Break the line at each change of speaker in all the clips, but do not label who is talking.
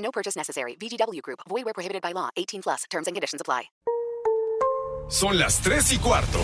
No purchase necessary. VGW Group. Void where prohibited by law. 18 plus. Terms and conditions apply.
Son las 3 y cuarto.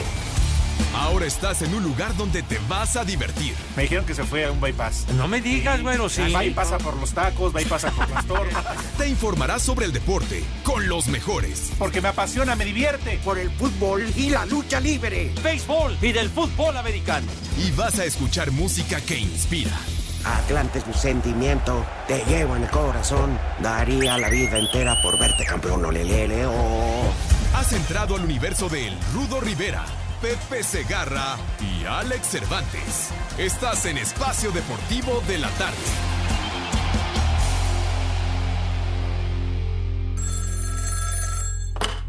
Ahora estás en un lugar donde te vas a divertir.
Me dijeron que se fue a un bypass.
No me digas, bueno, sí.
Va y pasa por los tacos, va y pasa por las tortas.
Te informarás sobre el deporte con los mejores.
Porque me apasiona, me divierte.
Por el fútbol y la lucha libre.
Béisbol y del fútbol americano.
Y vas a escuchar música que inspira.
Atlante es mi sentimiento, te llevo en el corazón. Daría la vida entera por verte campeón, olelele, oh.
Has entrado al universo de El Rudo Rivera, Pepe Segarra y Alex Cervantes. Estás en Espacio Deportivo de la Tarde.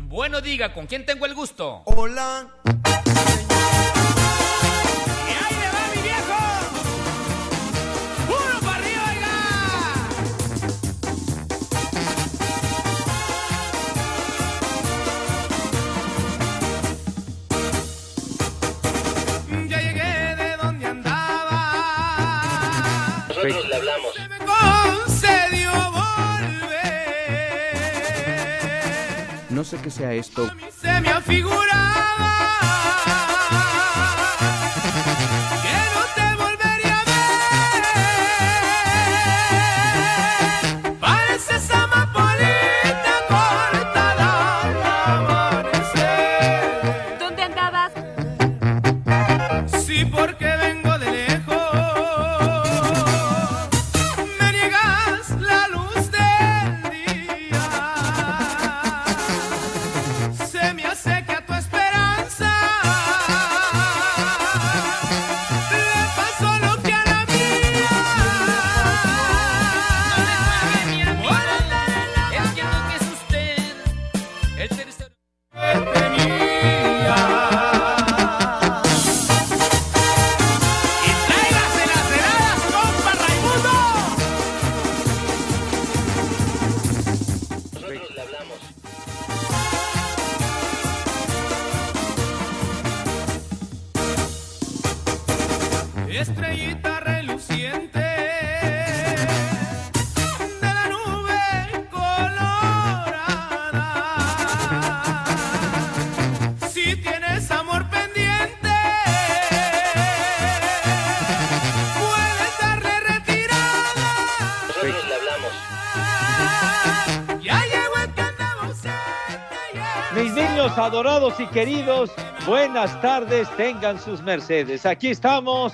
Bueno, diga, ¿con quién tengo el gusto?
Hola.
¡Y
Nosotros le hablamos.
No sé qué sea esto.
A mí se me afiguraba
Adorados y queridos, buenas tardes, tengan sus mercedes. Aquí estamos,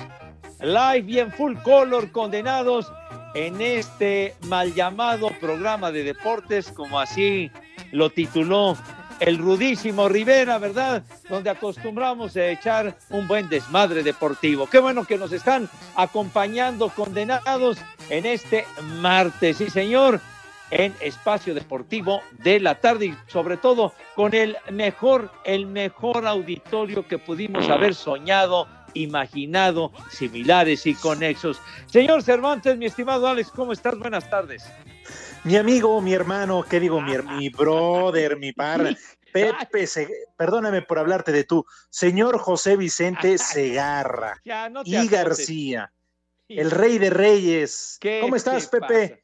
live y en full color, condenados en este mal llamado programa de deportes, como así lo tituló el rudísimo Rivera, ¿verdad? Donde acostumbramos a echar un buen desmadre deportivo. Qué bueno que nos están acompañando, condenados, en este martes. Sí, señor en Espacio Deportivo de la tarde y sobre todo con el mejor, el mejor auditorio que pudimos haber soñado, imaginado, similares y conexos. Señor Cervantes, mi estimado Alex, ¿cómo estás? Buenas tardes.
Mi amigo, mi hermano, ¿qué digo? Mi, mi brother, mi par. Pepe, perdóname por hablarte de tú. Señor José Vicente Segarra
Ya, no te
y. García, el rey de reyes.
¿Qué
¿Cómo estás, Pepe?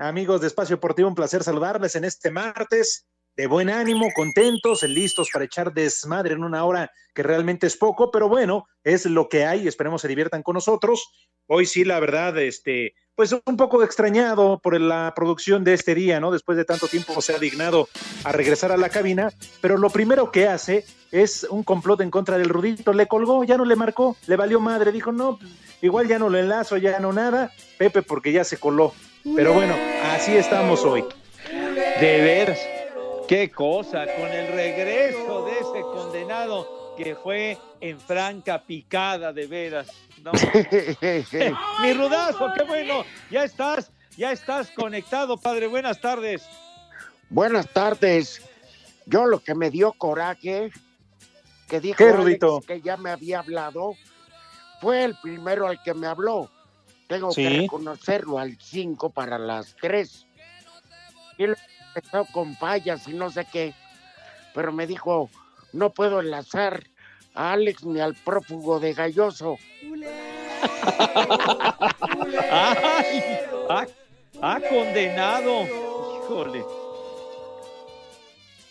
Amigos de Espacio Deportivo, un placer saludarles en este martes de buen ánimo, contentos, listos para echar desmadre en una hora que realmente es poco, pero bueno, es lo que hay, esperemos se diviertan con nosotros. Hoy sí, la verdad, este, pues un poco extrañado por la producción de este día, ¿no? Después de tanto tiempo se ha dignado a regresar a la cabina, pero lo primero que hace es un complot en contra del Rudito, le colgó, ya no le marcó, le valió madre, dijo, no, igual ya no lo enlazo, ya no nada, Pepe porque ya se coló. Pero bueno, así estamos hoy.
De veras, qué cosa, con el regreso de ese condenado que fue en franca picada, de veras. No. Mi rudazo, qué bueno, ya estás Ya estás conectado, padre. Buenas tardes.
Buenas tardes. Yo lo que me dio coraje, que dijo
¿Qué,
Alex que ya me había hablado, fue el primero al que me habló. Tengo
Sí.
que reconocerlo al 5 para las 3. Y él empezó con fallas y no sé qué, pero me dijo, no puedo enlazar a Alex ni al prófugo de Galloso.
¡Ay! ¡Ah, ah, condenado! Híjole.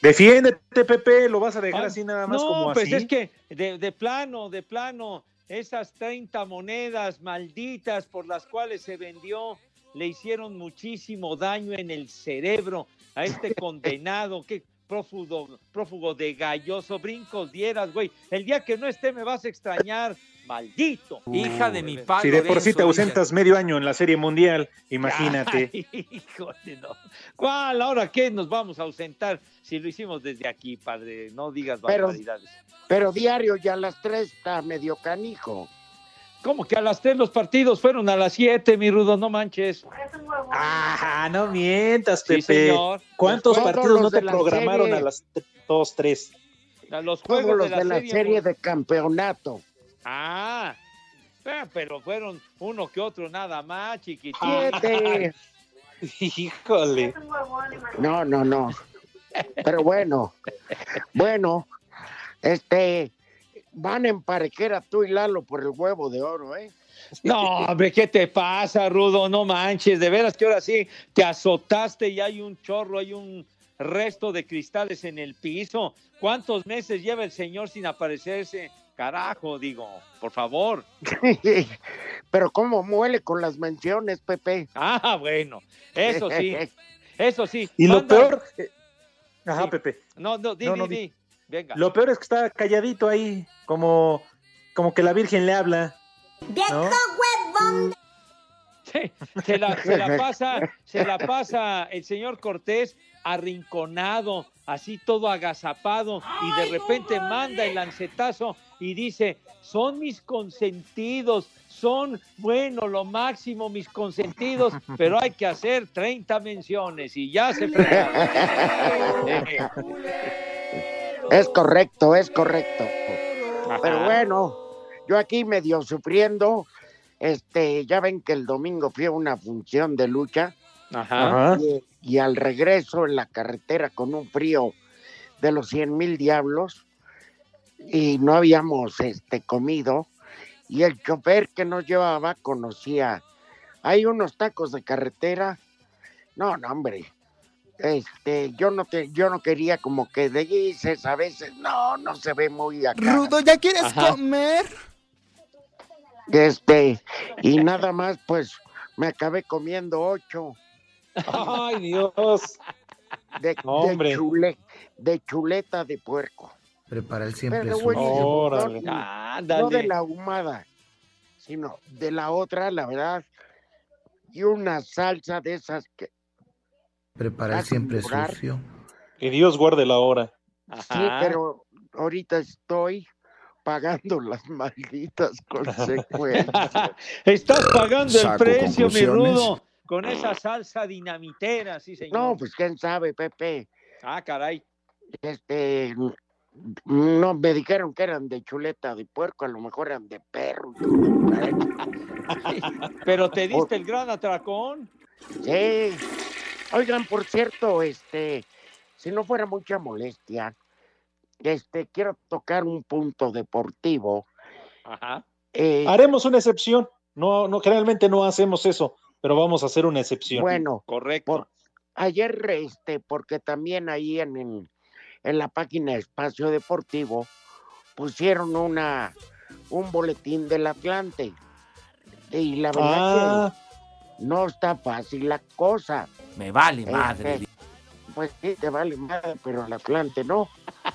Defiéndete, Pepe, lo vas a dejar
Ah,
así nada más
no,
como
pues
así.
es que de, de plano, de plano, esas 30 monedas malditas por las cuales se vendió le hicieron muchísimo daño en el cerebro a este condenado. Qué prófugo, prófugo de galloso, brincos dieras, güey. El día que no esté me vas a extrañar, maldito.
Hija de mi padre.
Si de por sí te ausentas medio año en la Serie Mundial, imagínate.
Ay, híjole, no. ¿Cuál? ¿Ahora qué nos vamos a ausentar si lo hicimos desde aquí, padre? No digas
Pero-
barbaridades.
Pero diario ya a las 3 está medio canijo.
¿Cómo que a las tres los partidos fueron a las siete, mi rudo? No manches.
Ah, no mientas,
Sí,
Pepe.
señor.
¿Cuántos partidos no te programaron
serie.
a las dos, tres?
A los
Todos
juegos
los
de la, serie.
de campeonato.
Ah, ah, pero fueron uno que otro nada más, chiquitito.
Híjole.
No, no, no. Pero bueno, bueno, este, van en parejera tú y Lalo por el huevo de oro, ¿eh?
No, hombre, ¿qué te pasa, Rudo? No manches, de veras que ahora sí te azotaste y hay un chorro, hay un resto de cristales en el piso. ¿Cuántos meses lleva el señor sin aparecerse? Carajo, digo, por favor.
Pero cómo muele con las menciones, Pepe.
Ah, bueno, eso sí, eso sí.
Y lo peor. Ajá,
Sí.
Pepe.
No, no, di,
No,
di,
no,
di.
di.
Venga.
Lo peor es que está calladito ahí, como, como que la Virgen le habla. ¿no?
Sí, se la, se la pasa, se la pasa el señor Cortés arrinconado, así todo agazapado, y de repente manda el lancetazo y dice, son mis consentidos, son, bueno, lo máximo mis consentidos, pero hay que hacer 30 menciones y ya se.
Es correcto, es correcto. Pero bueno, yo aquí medio sufriendo, este, ya ven que el domingo fui a una función de lucha
Ajá.
Y, y al regreso en la carretera con un frío de los cien mil diablos y no habíamos este, comido y el chofer que nos llevaba conocía, hay unos tacos de carretera, no, no, hombre, este, yo no te, yo no quería como que de dices a veces, no, no se ve muy acá.
Rudo, ¿ya quieres
Ajá.
comer?
Este, y nada más, pues, me acabé comiendo ocho
Ay, Dios.
de, de,
Hombre.
chule- de chuleta de puerco.
Prepara el siempre
Pero buenísimo,
Órale.
no,
Ándale.
no de la ahumada, sino de la otra, la verdad, y una salsa de esas que,
Prepara el siempre sucio.
Que Dios guarde la hora.
sí, pero ahorita estoy pagando las malditas consecuencias.
Estás pagando el precio, mi rudo, con esa salsa dinamitera, sí, señor.
No, pues quién sabe, Pepe.
Ah, caray.
Este, no me dijeron que eran de chuleta de puerco, a lo mejor eran de perro.
Pero te diste el gran atracón.
Sí. Oigan, por cierto, este, si no fuera mucha molestia, este, quiero tocar un punto deportivo.
Ajá.
Eh,
Haremos una excepción. No, no, generalmente no hacemos eso, pero vamos a hacer una excepción.
bueno,
Correcto.
por, ayer, este, porque también ahí en, en, en la página Espacio Deportivo pusieron una un boletín del Atlante. Y la verdad
Ah,
que no está fácil la cosa.
Me vale
Este,
madre.
Pues sí, te vale madre, pero el Atlante no.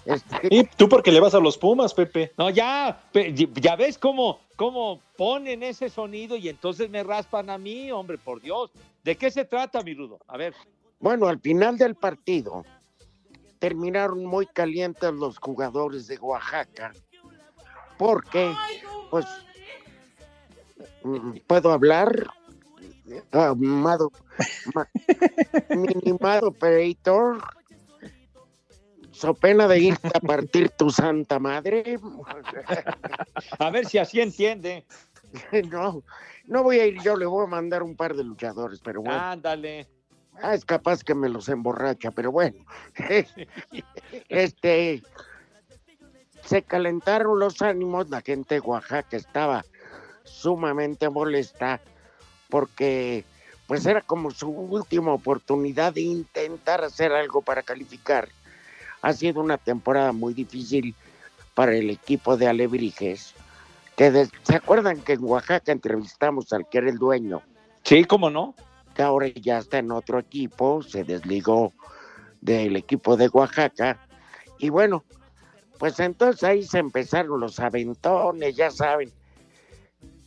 Este,
y tú porque le vas a los Pumas, Pepe.
No, ya, ya ves cómo, cómo ponen ese sonido y entonces me raspan a mí, hombre, por Dios. ¿De qué se trata, mi rudo? A ver.
Bueno, al final del partido terminaron muy calientes los jugadores de Oaxaca porque, pues, mm, puedo hablar, Amado, ma- minimado operator, so pena de irte a partir tu santa madre.
A ver si así entiende.
No, no voy a ir yo, le voy a mandar un par de luchadores, pero bueno.
Ándale.
Ah, es capaz que me los emborracha, pero bueno. este. Se calentaron los ánimos, la gente de Oaxaca estaba sumamente molesta porque pues era como su última oportunidad de intentar hacer algo para calificar. Ha sido una temporada muy difícil para el equipo de Alebrijes. Que ¿Se acuerdan que en Oaxaca entrevistamos al que era el dueño?
Sí, cómo no.
que ahora ya está en otro equipo, se desligó del equipo de Oaxaca. Y bueno, pues entonces ahí se empezaron los aventones, ya saben,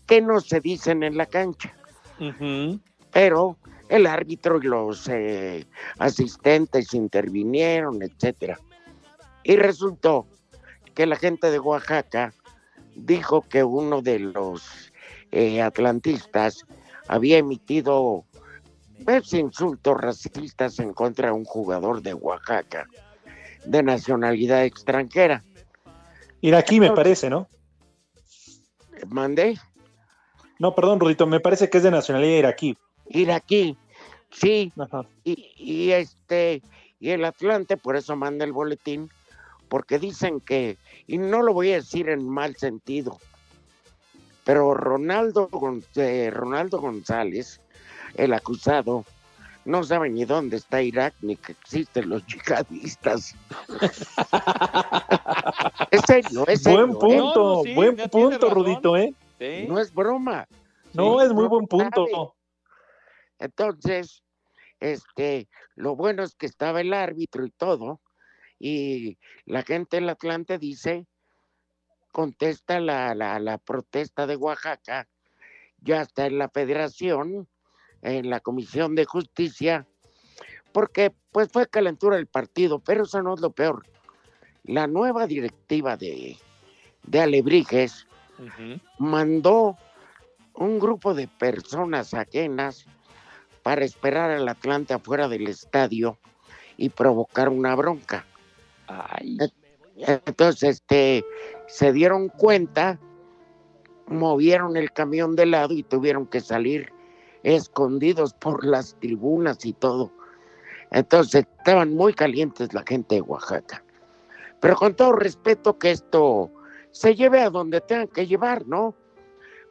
que no se dicen en la cancha. Pero el árbitro y los eh, asistentes intervinieron, etcétera. Y resultó que la gente de Oaxaca dijo que uno de los eh, atlantistas había emitido pues, insultos racistas en contra de un jugador de Oaxaca de nacionalidad extranjera.
Iraquí me parece, ¿no?
¿Mandé?
No, perdón, Rudito, me parece que es de nacionalidad iraquí.
Iraquí, sí.
Ajá.
Y, y este, y el Atlante, por eso manda el boletín, porque dicen que, y no lo voy a decir en mal sentido, pero Ronaldo, eh, Ronaldo González, el acusado, no sabe ni dónde está Irak ni que existen los yihadistas. es serio, es serio.
Buen
¿eh?
punto,
No, no, sí,
buen punto. Rudito, ¿eh?
Sí.
No es broma.
No,
Sí,
es muy
no
buen punto.
sabe. Entonces, este, lo bueno es que estaba el árbitro y todo, y la gente del Atlante dice, contesta la, la, la protesta de Oaxaca, ya está en la federación, en la Comisión de Justicia, porque pues fue calentura el partido, pero eso no es lo peor. La nueva directiva de, de Alebrijes mandó un grupo de personas ajenas para esperar al Atlante afuera del estadio y provocar una bronca.
Ay.
Entonces, este, se dieron cuenta, movieron el camión de lado y tuvieron que salir escondidos por las tribunas y todo. Entonces, estaban muy calientes la gente de Oaxaca. Pero con todo respeto que esto se lleve a donde tengan que llevar, ¿no?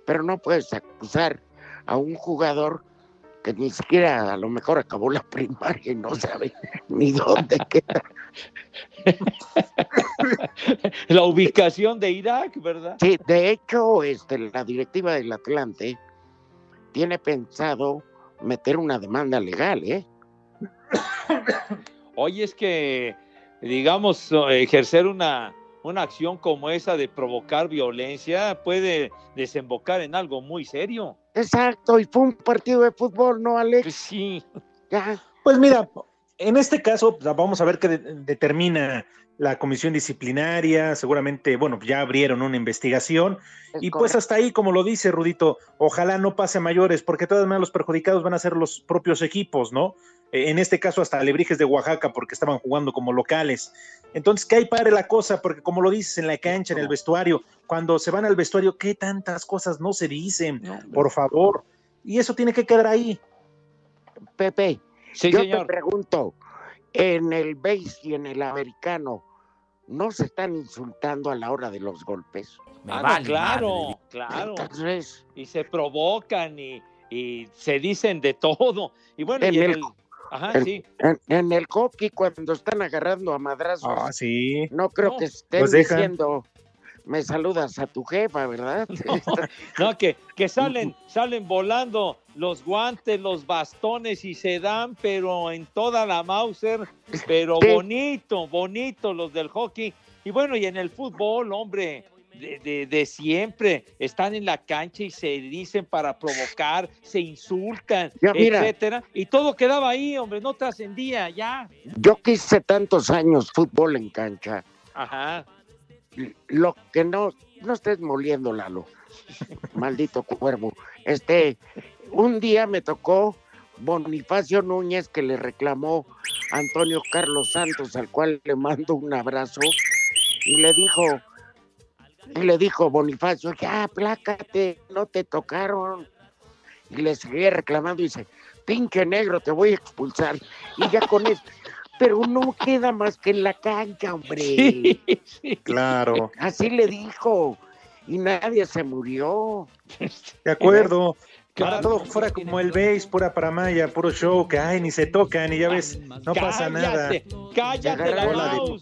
Pero no puedes acusar a un jugador que ni siquiera a lo mejor acabó la primaria y no sabe ni dónde queda.
La ubicación de Irak, ¿verdad?
Sí, de hecho, este, la directiva del Atlante tiene pensado meter una demanda legal, ¿eh?
Oye, es que, digamos, ejercer una, una acción como esa de provocar violencia puede desembocar en algo muy serio.
Exacto, y fue un partido de fútbol, ¿no, Alex?
Pues sí.
Ya,
Pues mira, en este caso pues, vamos a ver qué de- determina la comisión disciplinaria. Seguramente, bueno, ya abrieron una investigación.
es
Y pues hasta ahí, como lo dice Rudito, ojalá no pase a mayores, porque todas maneras los perjudicados van a ser los propios equipos, ¿no? Eh, En este caso, hasta Alebrijes de Oaxaca, porque estaban jugando como locales. Entonces, que ahí pare la cosa, porque como lo dices en la cancha, en el vestuario, cuando se van al vestuario, ¿qué tantas cosas no se dicen? Por favor. Y eso tiene que quedar ahí.
Pepe,
Sí,
yo
señor.
te pregunto, en el base y en el americano, ¿no se están insultando a la hora de los golpes?
Ah, claro, claro.
Entonces,
Y se provocan y, y se dicen de todo. Y bueno,
En
y en
el-
el- Ajá,
en,
sí.
en- en el hockey, cuando están agarrando a madrazos,
Ah, sí.
no creo
No,
que estén diciendo, me saludas a tu jefa, ¿verdad?
No, que, que salen, salen volando los guantes, los bastones y se dan, pero en toda la Mauser, pero
Sí.
bonito, bonito los del hockey. Y bueno, y en el fútbol, hombre, de, de- de siempre, están en la cancha y se dicen para provocar, se insultan,
Ya, mira.
etcétera. Y todo quedaba ahí, hombre, no trascendía, ya.
Yo que hice tantos años fútbol en cancha,
Ajá.
lo que no, no estés moliendo, Lalo, maldito cuervo. Este, un día me tocó Bonifacio Núñez que le reclamó a Antonio Carlos Santos, al cual le mando un abrazo, y le dijo, y le dijo Bonifacio, ya, plácate, no te tocaron. Y le seguía reclamando y dice, pinche negro, te voy a expulsar. Y ya con eso, pero no queda más que en la cancha, hombre.
Claro.
Así le dijo. Y nadie se murió.
De acuerdo. Que ahora todo fuera como el base, pura paramaya, puro show, que ay, ni se tocan y ya ves, no pasa nada.
Cállate la
de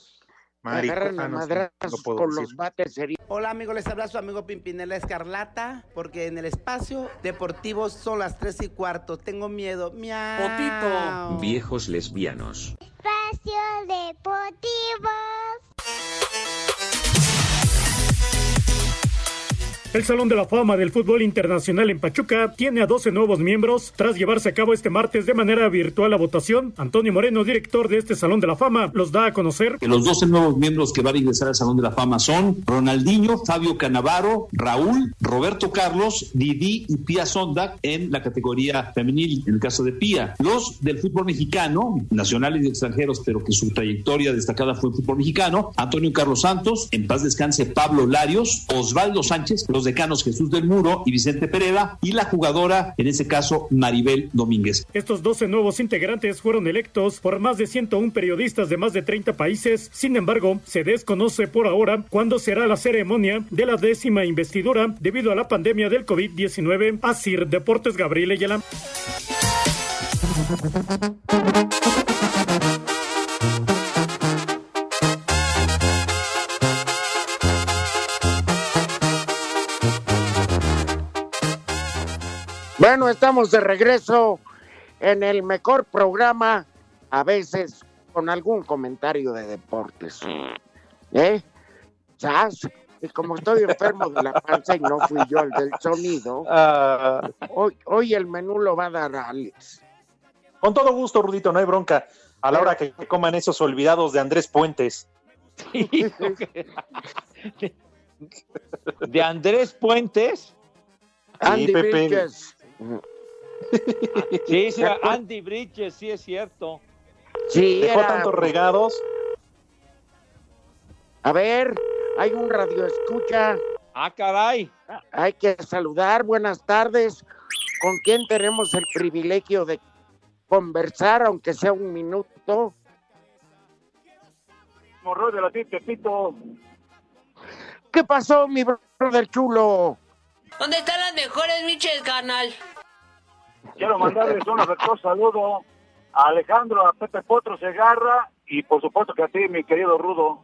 madrazos
no puedo
con
decir.
los bates.
Hola amigos, les habla su amigo Pimpinela Escarlata, porque en el espacio deportivo son las 3 y cuarto. Tengo miedo. Miau.
Viejos lesbianos.
Espacio Deportivo.
El Salón de la Fama del Fútbol Internacional en Pachuca tiene a 12 nuevos miembros tras llevarse a cabo este martes de manera virtual la votación. Antonio Moreno, director de este Salón de la Fama, los da a conocer.
Que los 12 nuevos miembros que van a ingresar al Salón de la Fama son Ronaldinho, Fabio Canavaro, Raúl, Roberto Carlos, Didi y Pía Sonda en la categoría femenil, en el caso de Pía. Los del fútbol mexicano, nacionales y extranjeros, pero que su trayectoria destacada fue el fútbol mexicano, Antonio Carlos Santos, en paz descanse Pablo Larios, Osvaldo Sánchez, los decanos Jesús del Muro y Vicente Pereda, y la jugadora, en ese caso, Maribel Domínguez.
Estos 12 nuevos integrantes fueron electos por más de 101 periodistas de más de 30 países. Sin embargo, se desconoce por ahora cuándo será la ceremonia de la décima investidura debido a la pandemia del COVID-19. Asir Deportes Gabriel Ayala.
Bueno, estamos de regreso en el mejor programa, a veces con algún comentario de deportes. ¿Eh? ¿Sabes? Y como estoy enfermo de la panza y no fui yo el del sonido, hoy, hoy el menú lo va a dar Alex.
Con todo gusto, Rudito, no hay bronca. A la hora que coman esos olvidados de Andrés Puentes.
De Andrés Puentes.
Andy
Pepe.
Bridges.
Sí, sí, Andy Bridges, sí es cierto.
Sí,
Dejó
era-
tantos regados.
A ver, hay un radio escucha.
Ah, caray.
Hay que saludar. Buenas tardes. ¿Con quién tenemos el privilegio de conversar, aunque sea un minuto?
Morro de la Pepito.
¿Qué pasó, mi brother chulo?
¿Dónde están las mejores miches, carnal?
Quiero mandarles un afectuoso saludo a Alejandro, a Pepe Potro Segarra y por supuesto que a ti, mi querido Rudo.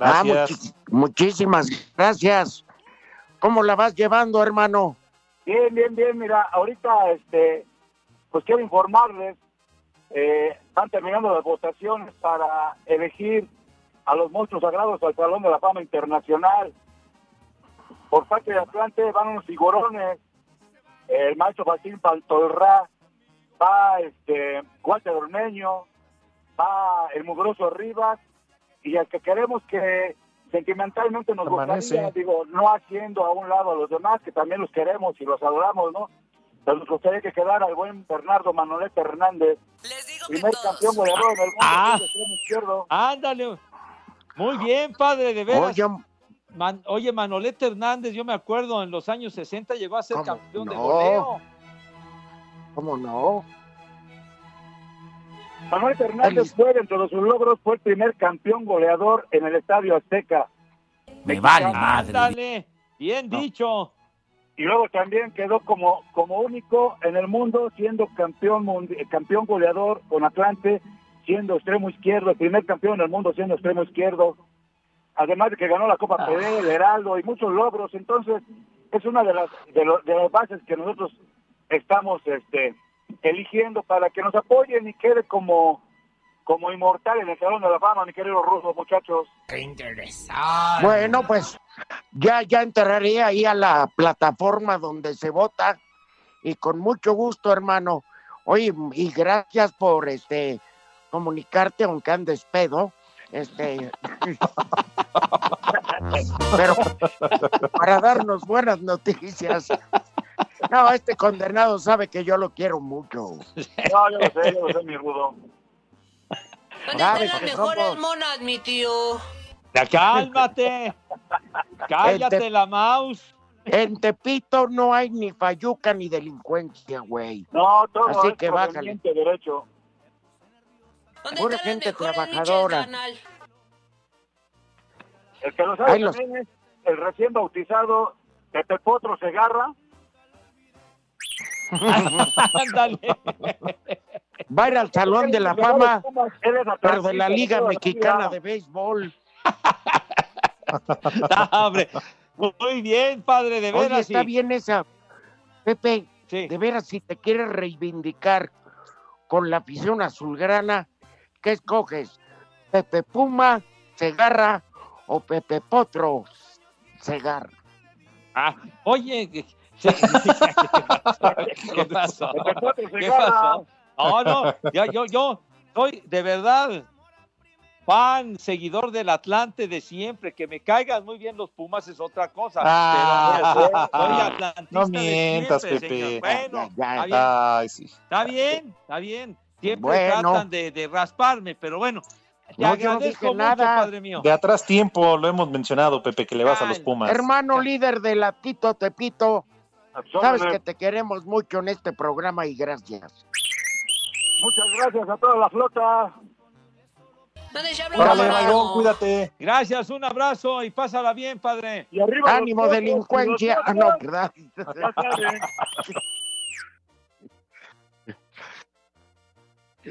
Ah,
Gracias.
muchi- muchísimas gracias. ¿Cómo la vas llevando, hermano?
Bien, bien, bien. Mira, ahorita, este, pues quiero informarles, eh, están terminando las votaciones para elegir a los monstruos sagrados al Salón de la Fama Internacional. Por parte de Atlante van unos figurones, el maestro Joaquín Pantolrá, va este Walter Ormeño, va el mugroso Rivas, y el que queremos que sentimentalmente nos
Permanece.
gustaría, digo, no haciendo a un lado a los demás, que también los queremos y los adoramos, ¿no? Pero nos gustaría que quedara el buen Bernardo Manolete Hernández, primer campeón goleador en el mundo,
Ah.
izquierdo.
Ándale. Muy bien, padre, de veras.
Oye,
Man- oye, Manolete Hernández, yo me acuerdo, en los años 60 llegó a ser
¿Cómo
campeón de
no?
goleo.
¿cómo no?
Manuel Hernández fue, dentro de sus logros, fue el primer campeón goleador en el Estadio Azteca.
Me vale madre.
Ándale, bien dicho.
Y luego también quedó como, como único en el mundo, siendo campeón, campeón goleador con Atlante, siendo extremo izquierdo, el primer campeón en el mundo siendo extremo izquierdo. Además de que ganó la Copa
Ah.
PD, el Heraldo y muchos logros. Entonces, es una de las, de, lo- de las bases que nosotros estamos este, eligiendo para que nos apoyen y quede como, como inmortal en el Salón de la Fama, mi querido Ruso, muchachos.
Qué interesante.
Bueno, pues ya, ya entraré ahí a la plataforma donde se vota y con mucho gusto, hermano. Oye, y gracias por este comunicarte, aunque andes pedo. Este, pero para darnos buenas noticias. No, este condenado sabe que yo lo quiero mucho.
No, yo lo sé, yo lo sé, mi rudo.
¿Dónde están las mejores
somos-
monas, mi tío?
Ya cálmate. Cállate la mouse.
En Tepito no hay ni fayuca ni delincuencia, güey.
No, todo
Así
es
que bájale.
derecho.
¿Dónde
Pura gente trabajadora.
El que lo sabe
Ahí los-
también es el recién bautizado Pepe Potro Segarra.
Ándale.
Va a ir al Salón de la Fama, pero de la Liga Mexicana de Béisbol.
No. Muy bien, padre, de
Oye,
veras.
está
sí.
bien esa. Pepe,
Sí.
de veras, si te quieres reivindicar con la afición azulgrana, ¿qué escoges? ¿Pepe Puma, Segarra o Pepe Potro, Segarra?
Ah, oye, ¿qué, sí. ¿Qué pasó?
Pepe Potro
¿Qué pasó? No, no, ya, yo, yo soy de verdad fan, seguidor del Atlante de siempre. Que me caigan muy bien los Pumas es otra cosa.
Ah.
pero soy atlantista
No
de
mientas,
siempre,
Pepe.
señor. Bueno,
Ya, ya,
está bien,
Ay, sí.
está bien, está bien. Siempre
Bueno.
tratan de, de rasparme, pero bueno. Te
No, yo no
agradezco
dije
mucho,
nada.
padre mío.
De atrás tiempo lo hemos mencionado, Pepe, que le vas a los Pumas.
Hermano líder de Latito Tepito, sabes que te queremos mucho en este programa y gracias.
Muchas gracias a toda la flota.
¿Dónde se habla
Órale,
de
Bayón, cuídate.
Gracias, un abrazo y pásala bien, padre.
Y arriba
Ánimo, delincuencia.
los
Ah, no,
Potros.
¿verdad?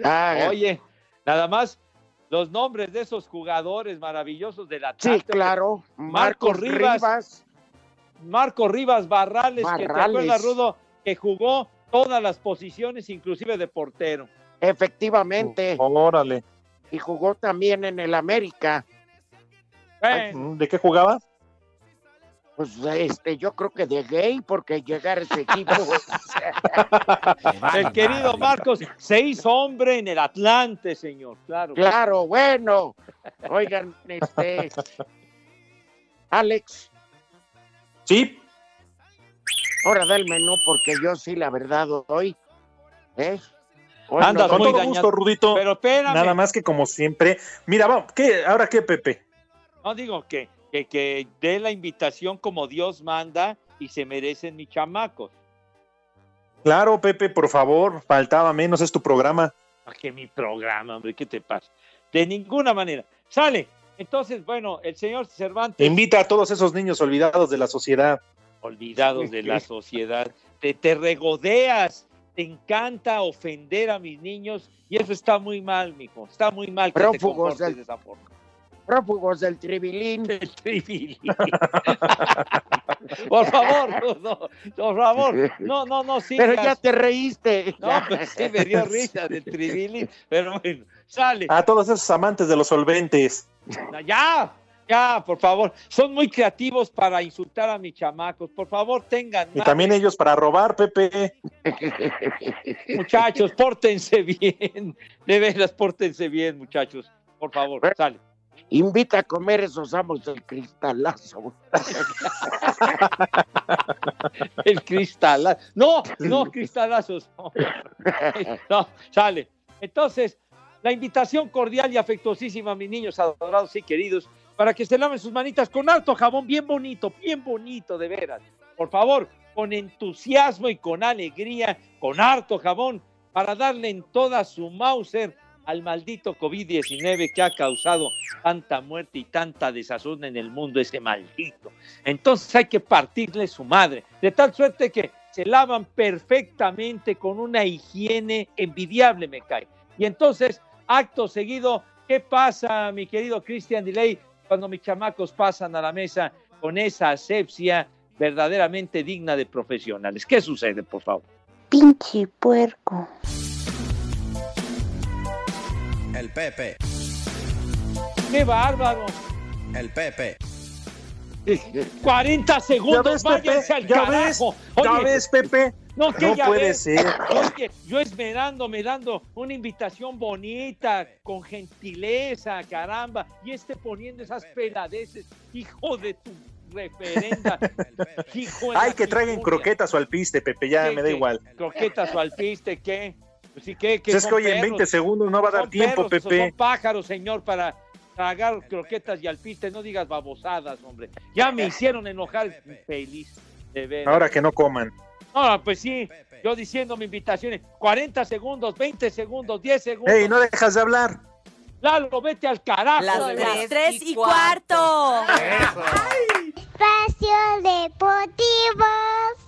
Ah,
Oye, nada más los nombres de esos jugadores maravillosos del
sí,
Atlante.
claro.
Marcos
Marcos
Rivas.
Rivas.
Marco Rivas Barrales, que te
Barrales.
acuerdas, Rudo, que jugó todas las posiciones, inclusive de portero.
Efectivamente.
Órale.
Y jugó también en el América.
¿De qué jugaba?
Pues este, yo creo que de gay, porque llegar a ese equipo.
el querido Marcos se hizo hombre en el Atlante, señor. Claro.
claro, bueno. Oigan, este. Alex,
Sí,
ahora da el menú, porque yo sí, la verdad, hoy. ¿Eh? Hoy
Andas
no-
con
muy
todo
dañado.
gusto, Rudito.
Pero espérame.
Nada más que como siempre. Mira, vamos, ¿qué? ¿Ahora qué, Pepe?
No digo que, que, que dé la invitación como Dios manda y se merecen mis chamacos.
Claro, Pepe, por favor, faltaba menos, es tu programa.
¿A que mi programa, hombre? ¿Qué te pasa? De ninguna manera. Sale. Entonces, bueno, el señor Cervantes,
Invita a todos esos niños olvidados de la sociedad.
olvidados de la sociedad, te, te regodeas, te encanta ofender a mis niños y eso está muy mal, mijo. Está muy mal que te comportes
del-
de esa forma.
Prófugos del tribilín.
El tribilín. por favor, no, por favor, no, no, no sigas.
Pero ya te reíste.
No, pues sí me dio risa del tribilín, pero bueno, sale.
A todos esos amantes de los solventes.
Ya, ya, por favor. Son muy creativos para insultar a mis chamacos. Por favor, tengan
Y también ellos para robar, Pepe.
Muchachos, pórtense bien. De veras, pórtense bien, muchachos. Por favor, sale.
Invita a comer esos amos del cristalazo.
El cristalazo. No, no, cristalazos. No. No, sale. Entonces, la invitación cordial y afectuosísima mis niños adorados y queridos para que se laven sus manitas con alto jabón, bien bonito, bien bonito, de veras. Por favor, con entusiasmo y con alegría, con harto jabón, para darle en toda su Mauser al maldito COVID-19 que ha causado tanta muerte y tanta desazón en el mundo, ese maldito. Entonces hay que partirle su madre, de tal suerte que se lavan perfectamente con una higiene envidiable, me cae. Y entonces, acto seguido, ¿qué pasa, mi querido Christian Delay, cuando mis chamacos pasan a la mesa con esa asepsia verdaderamente digna de profesionales? ¿Qué sucede, por favor?
Pinche puerco.
El Pepe,
¡Qué bárbaro!
el Pepe.
40 segundos, váyanse al
ya
carajo.
ves, ya ves, Pepe.
No, que
No
ya
puede
ves.
ser.
Oye, yo esperándome, dando una invitación bonita, con gentileza, caramba, y este poniendo esas peladeces, hijo de tu referenda. Hijo de
Ay, que traigan croquetas o alpiste, Pepe, ya
¿Qué,
me da igual.
Croquetas o alpiste, ¿qué? Pues ¿qué? ¿Qué
Pues es que hoy en
perros?
20 segundos no va a dar
Son
tiempo,
perros,
Pepe.
Son pájaros, señor, para tragar croquetas y alpiste. No digas babosadas, hombre. Ya me hicieron enojar feliz. De veras.
Ahora que no coman.
No, pues sí. Yo diciendo mi invitaciones. 40 segundos, 20 segundos, 10 segundos.
¡Ey, no dejas de hablar!
Lalo, vete al carajo.
Las
veras.
tres y cuarto.
Espacio Deportivo.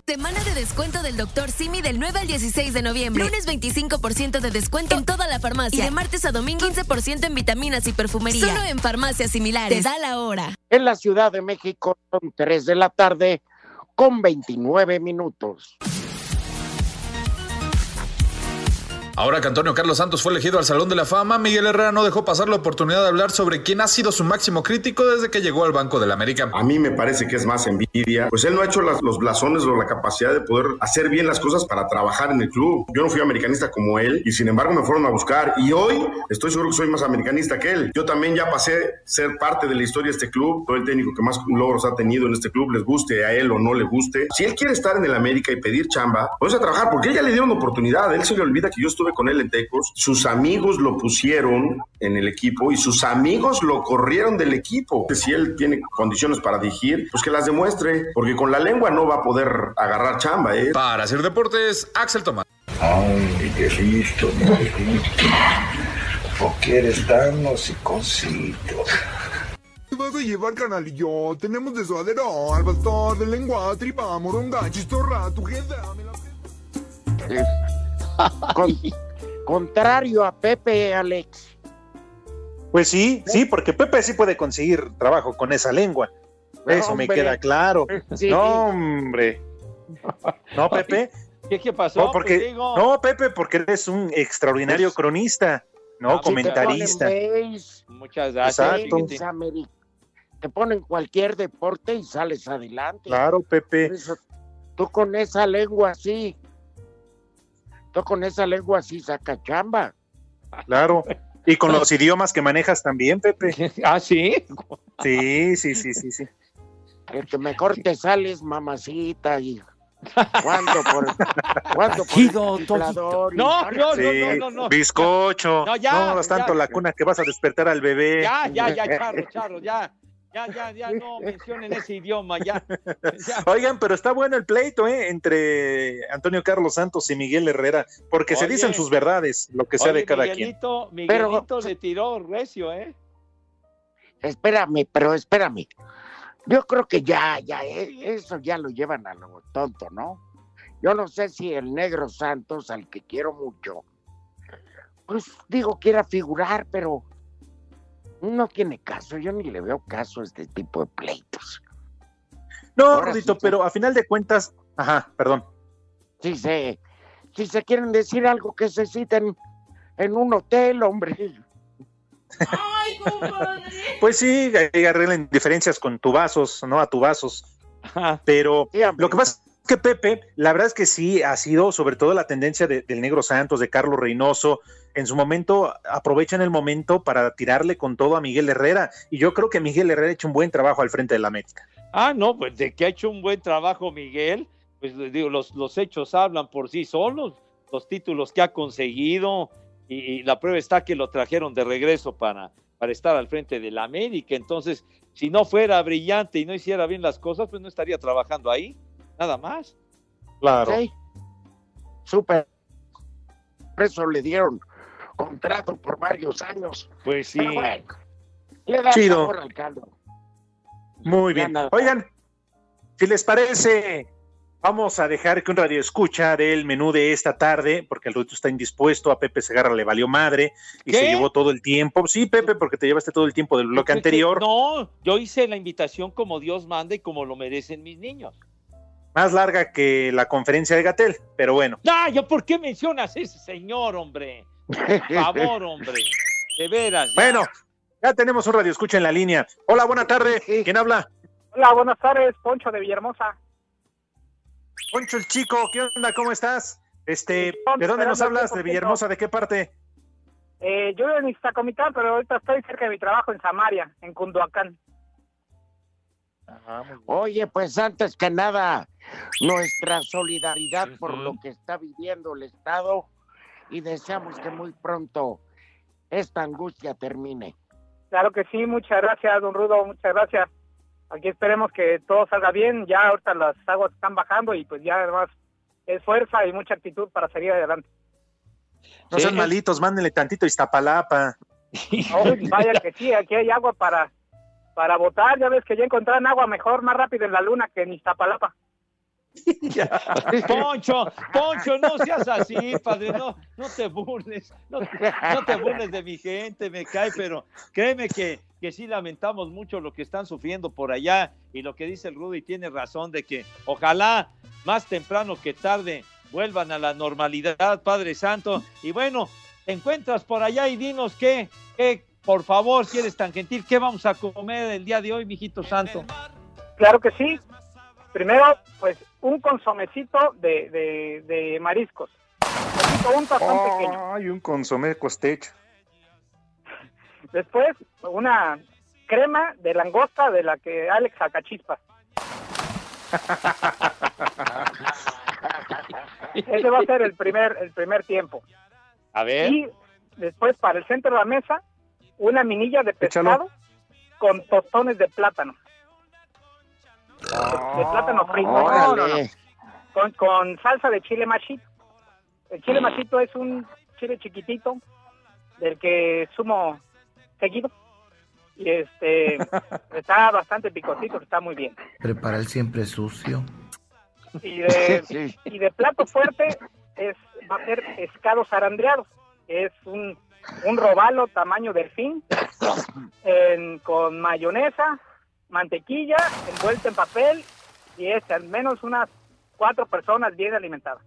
Semana de descuento del Dr. Simi del 9 al 16 de noviembre. Lunes 25% de descuento en toda la farmacia. Y de martes a domingo 15% en vitaminas y perfumería. Solo en farmacias similares. Te da la hora.
En la Ciudad de México son 3 de la tarde con 29 minutos.
Ahora que Antonio Carlos Santos fue elegido al Salón de la Fama, Miguel Herrera no dejó pasar la oportunidad de hablar sobre quién ha sido su máximo crítico desde que llegó al Banco del América.
A mí me parece que es más envidia. Pues él no ha hecho los blasones o la capacidad de poder hacer bien las cosas para trabajar en el club. Yo no fui americanista como él y sin embargo me fueron a buscar. Y hoy estoy seguro que soy más americanista que él. Yo también ya pasé ser parte de la historia de este club. Soy el técnico que más logros ha tenido en este club, les guste a él o no le guste. Si él quiere estar en el América y pedir chamba, vamos a trabajar porque él ya le dieron oportunidad. Él se le olvida que yo estuve con él en Tecos. Sus amigos lo pusieron en el equipo y sus amigos lo corrieron del equipo. Si él tiene condiciones para dirigir, pues que las demuestre, porque con la lengua no va a poder agarrar chamba, ¿eh?
Para hacer deportes, Axel Tomás.
Ay, qué listo, ¿Por qué eres tan hocicosito?
¿Qué vas a llevar, canalillo? Tenemos de suadero, al pastor, de lengua, tripa, moronga, chistorra, tu gente.
Con- contrario a Pepe, Alex.
Pues sí, sí, porque Pepe sí puede conseguir trabajo con esa lengua. Eso me queda claro.
Sí.
No, hombre. No, Pepe.
¿Qué, qué pasó?
No, porque,
Pues digo-
no, Pepe, porque eres un extraordinario cronista, ¿no?
Ah,
Comentarista.
Muchas gracias.
Te ponen cualquier deporte y sales adelante.
Claro, Pepe.
Eso, tú con esa lengua así, tú con esa lengua así saca chamba.
Claro. Y con los idiomas que manejas también, Pepe.
¿Ah, sí?
Sí, sí, sí, sí, sí.
El que mejor te sales, mamacita, y cuando por, cuando por el
No, no,
Sí,
no, no, no, no.
Bizcocho.
No, ya,
no hagas tanto
ya.
la cuna que vas a despertar al bebé.
Ya, ya, ya, charro, charro, ya. Ya, ya, ya, no mencionen ese idioma, ya. ya.
Oigan, pero está bueno el pleito, ¿eh? Entre Antonio Carlos Santos y Miguel Herrera, porque se dicen sus verdades, lo que sea
Oye,
de cada quien.
Miguelito, Miguelito le tiró recio, ¿eh?
Espérame, pero espérame. Yo creo que ya, ya, eh, eso ya lo llevan a lo tonto, ¿no? Yo no sé si el negro Santos, al que quiero mucho, pues digo, quiera figurar, pero no tiene caso. Yo ni le veo caso a este tipo de pleitos.
No, Rudito,
sí,
pero a final de cuentas, ajá, perdón.
Si se, si se quieren decir algo que se citen en un hotel, hombre.
Pues sí, ahí arreglen diferencias con tubazos, ¿no? A tubazos. Pero lo que pasa es que Pepe, la verdad es que sí ha sido sobre todo la tendencia de- del Negro Santos, de Carlos Reynoso. En su momento aprovechan el momento para tirarle con todo a Miguel Herrera. Y yo creo que Miguel Herrera ha hecho un buen trabajo al frente de la América.
Ah, no, pues de que ha hecho un buen trabajo Miguel, pues les digo, los, los hechos hablan por sí solos, los títulos que ha conseguido, y, y la prueba está que lo trajeron de regreso para, para estar al frente de la América. Entonces, si no fuera brillante y no hiciera bien las cosas, pues no estaría trabajando ahí, nada más.
Claro.
Sí. Súper. Por eso le dieron contrato por varios años.
Pues sí.
Pero bueno, le da
Chido.
sabor al caldo.
Muy bien. Oigan, si les parece, vamos a dejar que un radio escucha del menú de esta tarde, porque el Ruto está indispuesto, a Pepe Segarra le valió madre y se llevó todo el tiempo. Sí, Pepe, porque te llevaste todo el tiempo del bloque anterior.
No, yo hice la invitación como Dios manda y como lo merecen mis niños.
Más larga que la conferencia de Gatel, pero bueno.
Ah, ¿yo por qué mencionas a ese señor, hombre? Por favor, hombre. De veras. ya.
Bueno, ya tenemos un radio escucha en la línea. Hola, buena tarde. ¿Quién habla?
Hola, buenas tardes, Poncho de Villahermosa.
Poncho el chico, ¿qué onda? ¿Cómo estás? Este, ¿de dónde nos hablas? ¿De Villahermosa? ¿De qué parte?
Eh, yo vivo en Iztacomitán, pero ahorita estoy cerca de mi trabajo en Samaria, en Cunduacán.
Oye, pues antes que nada, nuestra solidaridad por lo que está viviendo el Estado y deseamos que muy pronto esta angustia termine.
Claro que sí, muchas gracias, don Rudo, muchas gracias. Aquí esperemos que todo salga bien. Ya ahorita las aguas están bajando y pues ya además es fuerza y mucha actitud para seguir adelante.
No sean malitos, mándenle tantito Iztapalapa.
Oh, vaya que sí, aquí hay agua para para votar. Ya ves que ya encontraron agua mejor, más rápido en la luna que en Iztapalapa.
Poncho, Poncho, no seas así, padre, no, no te burles, no, te- no te burles de mi gente, me cae, pero créeme que, que sí lamentamos mucho lo que están sufriendo por allá y lo que dice el Rudy tiene razón de que ojalá más temprano que tarde vuelvan a la normalidad, Padre Santo. Y bueno, te encuentras por allá y dinos qué, qué, por favor, si eres tan gentil, qué vamos a comer el día de hoy, mijito santo.
Claro que sí. Primero, pues un consomecito de, de, de mariscos. Un tazón pequeño.
Ay, un consomé costecho.
Después, una crema de langosta de la que Alex saca chispas. Ese va a ser el primer, el primer tiempo.
A ver.
Y después, para el centro de la mesa, una minilla de
Échalo.
pescado con tostones de plátano. De plátano frito. No, no. Con, con salsa de chile machito. El chile machito es un chile chiquitito del que sumo seguido. Y este está bastante picosito, está muy bien.
Prepara el siempre sucio.
Y de, y de plato fuerte es va a ser pescado zarandreado. Es un, un robalo tamaño delfín en- con mayonesa, mantequilla, envuelto en papel y es al menos unas cuatro personas bien alimentadas.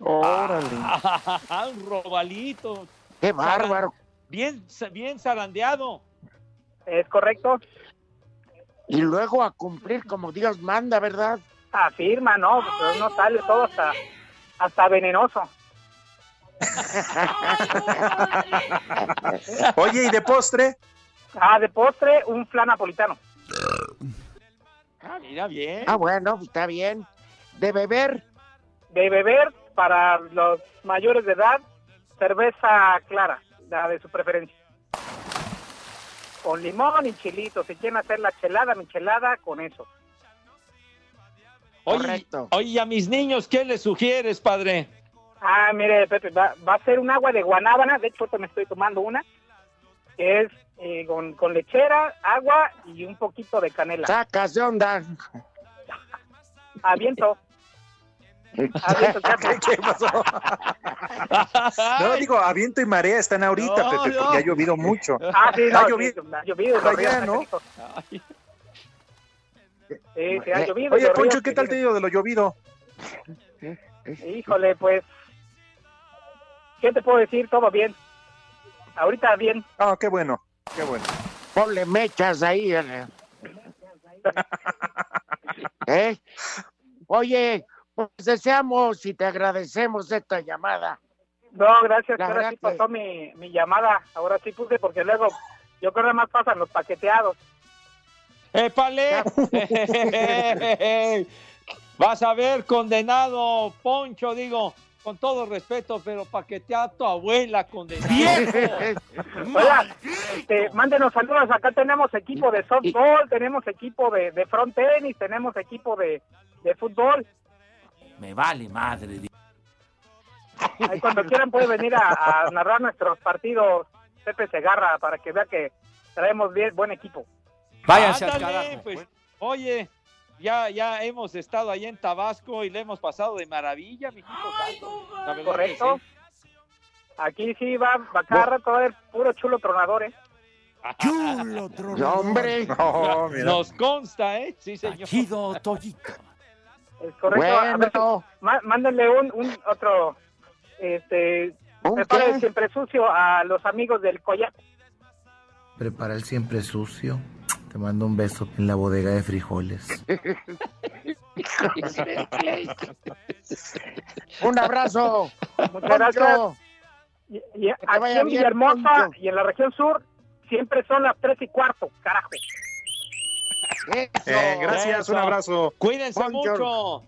Órale.
Ah, un robalito.
¡Qué bárbaro!
Bien, bien zarandeado.
¿Es correcto?
Y luego a cumplir como Dios manda, ¿verdad?
Afirma, no, no sale todo hasta, hasta venenoso.
Oye, ¿y de postre?
Ah, de postre, un flan napolitano.
Ah, mira bien.
Ah, bueno, está bien. De beber,
De beber, para los mayores de edad, cerveza clara, la de su preferencia. Con limón y chilito. Si quieren hacer la chelada, michelada, con eso.
Oye,
Correcto.
oye, ¿y a mis niños, ¿qué les sugieres, padre?
Ah, mire, Pepe, va, va a ser un agua de guanábana. De hecho, me estoy tomando una. Que es eh, con, con lechera, agua y un poquito de canela.
sacas de onda.
Aviento. Aviento,
¿Qué, qué pasó? No, digo, aviento y marea están ahorita,
No,
Pepe,
no.
porque ha llovido mucho.
Ah, sí, no,
Ha
sí,
llovido.
ha llovido.
Allá, ¿no?
Sí, sí, ha llovido.
Oye, Poncho, ¿qué tal te ido de lo llovido?
Híjole, pues. ¿Qué te puedo decir? Todo bien. Ahorita bien.
Ah, qué bueno, qué bueno.
Ponle mechas ahí. eh. ¿Eh? Oye, pues deseamos y te agradecemos esta llamada.
No, gracias.
La
Ahora sí
que-
pasó mi, mi llamada. Ahora sí puse porque luego yo creo que más pasan los paqueteados.
¡Épale! Vas a ver, condenado, Poncho, digo, con todo respeto, pero paquetea a tu abuela, condenado.
Hola, este, mándenos saludos. Acá tenemos equipo de softball, tenemos equipo de, de front tenis, tenemos equipo de, de fútbol.
Me vale madre.
Ahí cuando quieran pueden venir a, a narrar nuestros partidos Pepe Segarra para que vea que traemos bien buen equipo.
Váyanse al
Ándale,
carajo.
pues, oye, ya, ya hemos estado allá en Tabasco y le hemos pasado de maravilla, mijito que
Correcto.
sí.
Aquí sí va, va cada rato a haber puro chulo tronador, ¿eh?
Chulo,
No, hombre.
No, mira.
Nos consta, ¿eh? Sí, señor.
Chido Toyito.
Es correcto.
Bueno,
má- mándenle un, un otro, este,
¿un
prepare
qué?
siempre sucio a los amigos del collar.
Prepara el siempre sucio. Te mando un beso en la bodega de frijoles.
Un abrazo.
Muchas gracias. Y, y aquí en Villahermosa y en la región sur siempre son las tres y cuarto, carajo.
Eh, gracias, un abrazo.
Cuídense
Poncho.
mucho.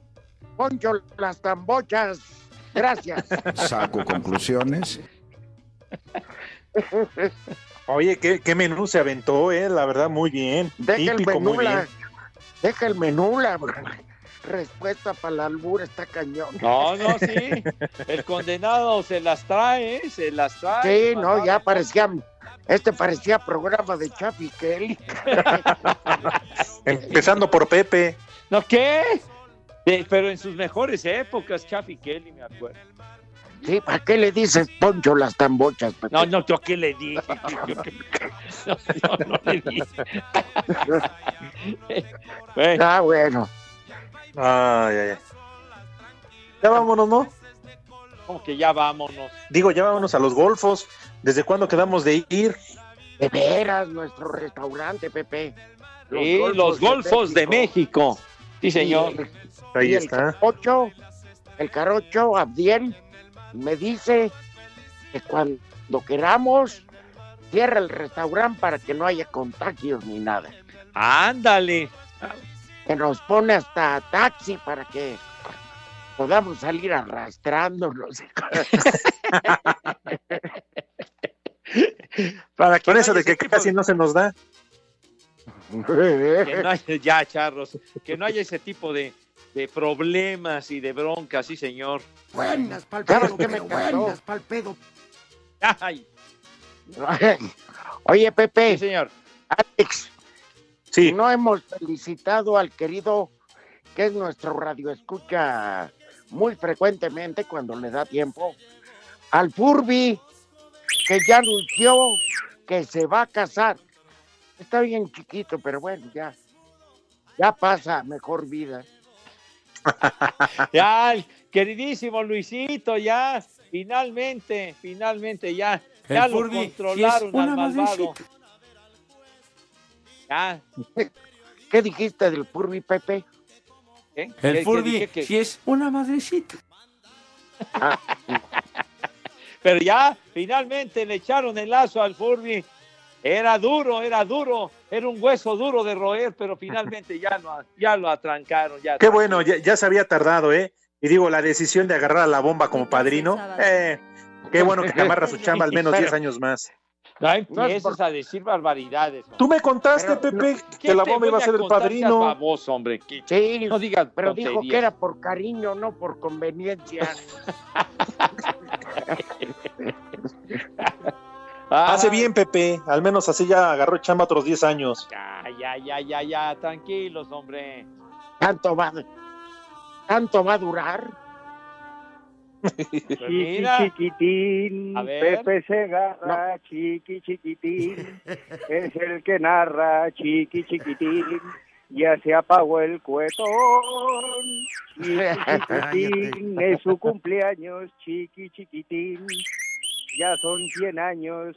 Poncho las tambochas. Gracias.
Saco conclusiones.
Oye, ¿qué, qué menú se aventó, eh, la verdad, muy bien.
Deja el
Típico, muy
menú, la,
bien.
deja el menú, la respuesta para la albura está cañón.
No, no, sí. El condenado se las trae, ¿eh? se las trae.
Sí, no, ya parecía, este parecía programa de Chapi Kelly.
Empezando por Pepe.
¿No qué? Eh, pero en sus mejores épocas, Chaffy Kelly, me acuerdo.
Sí, ¿para qué le dices Poncho las tambochas? Pepe?
No, no, ¿yo qué le dije? No, no, no le dije. Bueno,
Ah, bueno.
Ay, ay, ay. Ya vámonos, ¿no?
como que ya vámonos.
Digo, ya vámonos a los golfos. ¿Desde cuándo quedamos de ir?
De veras, nuestro restaurante, Pepe.
Sí, los golfos de México. Sí, señor.
Ahí
Y el
está.
Carocho, el Carocho Abdiel me dice que cuando queramos cierra el restaurante para que no haya contagios ni nada.
Ándale.
Que nos pone hasta taxi para que podamos salir arrastrándonos.
Para que
Con
no
eso de que casi no se nos da.
que no haya- ya, charros, que no haya ese tipo de, de problemas y de broncas, sí, señor.
Buenas pa'l
¿Sabes
pedo,
qué me encantó?
buenas pa'l pedo.
Ay,
Oye, Pepe,
sí, señor.
Alex,
Sí,
no hemos felicitado al querido, que es nuestro radio escucha muy frecuentemente cuando le da tiempo, al Furby, que ya anunció que se va a casar. Está bien chiquito, pero bueno, ya, ya pasa mejor vida.
Ya, queridísimo Luisito, ya, finalmente, finalmente, ya, ya
El
lo
Furby,
controlaron al malvado. Ya,
¿Qué dijiste del Furby, Pepe?
¿qué? ¿Qué-
El Furby,
que-
si es una madrecita.
Pero ya, finalmente le echaron el lazo al Furby. Era duro, era duro, era un hueso duro de roer, pero finalmente ya lo, ya lo atrancaron. Ya
qué bueno, ya, ya se había tardado, ¿eh? Y digo, la decisión de agarrar a la bomba como padrino, eh, qué bueno que te amarra su chamba al menos
Pero-
10 años más.
No
No es
empieces a decir barbaridades. hombre.
Tú me contaste,
Pero,
Pepe,
¿Qué
que la bomba iba a ser el padrino.
baboso, hombre. que-
Sí,
No digas
pero dijo
tonterías.
que era por cariño, no por conveniencia.
Ah,
Hace bien, Pepe. Al menos así ya agarró chamba otros 10 años.
Ya, ya, ya, ya, ya, tranquilos, hombre.
¿Tanto va, tanto va a durar?
Pues mira,
chiquitín,
A ver.
Pepe Segarra, chiqui chiquitín, es el que narra, chiqui chiquitín, ya se apagó el cuetón, chiqui chiquitín, es su cumpleaños, chiqui chiquitín, ya son 100 años,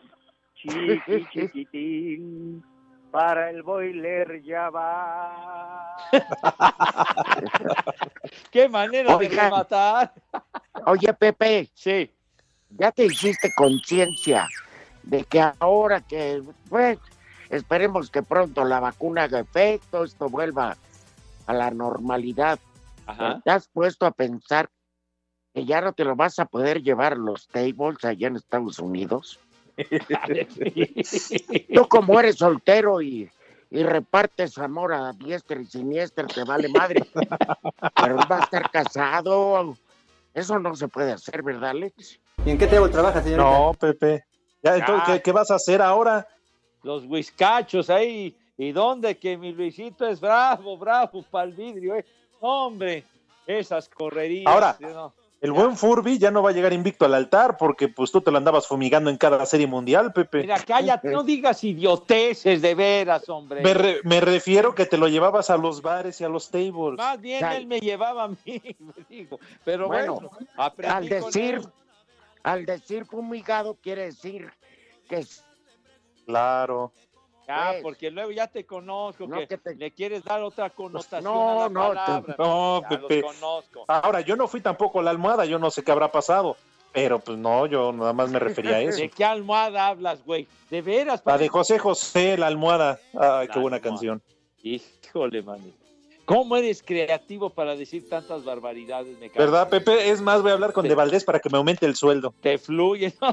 chiqui chiquitín, para el boiler ya va.
qué manera de rematar.
Oye, Pepe,
Sí,
¿ya te hiciste conciencia de que ahora que, pues, esperemos que pronto la vacuna haga efecto, esto vuelva a la normalidad?
ajá.
¿Te has puesto a pensar que ya no te lo vas a poder llevar los tables allá en Estados Unidos? Tú como eres soltero y, y repartes amor a diestra y siniestra, te vale madre. Pero va a estar casado. Eso no se puede hacer, ¿verdad, Alex?
¿Y en qué table trabaja, señorita?
No, Pepe. Ya, entonces,
Ya.
¿qué, qué vas a hacer ahora?
Los whiskachos ahí. ¿Y dónde que mi Luisito es bravo, bravo para el vidrio? eh? Hombre, esas correrías.
Ahora.
¿no?
El buen Furby ya no va a llegar invicto al altar porque pues tú te lo andabas fumigando en cada serie mundial, Pepe.
Mira, cállate, no digas idioteces de veras, hombre.
Me, re- me refiero que te lo llevabas a los bares y a los tables.
Más bien él me llevaba a mí, me digo. Pero bueno,
Al decir,
él.
al decir fumigado quiere decir que es-
Claro.
Ya,
pues.
porque luego ya te conozco,
No,
que,
que te-
le quieres dar otra connotación
no,
a la
no, te-.
No,
Ya
Pepe.
los conozco.
Ahora, yo no fui tampoco la almohada, yo no sé qué habrá pasado. Pero pues no, yo nada más me refería a eso.
¿De qué almohada hablas, güey? ¿De veras?
La de José José, la almohada. Ay,
La
qué buena
almohada.
canción.
Híjole, mani. ¿Cómo eres creativo para decir tantas barbaridades? Me.
¿Verdad, Pepe? Es más, voy a hablar con. De Valdés para que me aumente el sueldo.
Te fluye.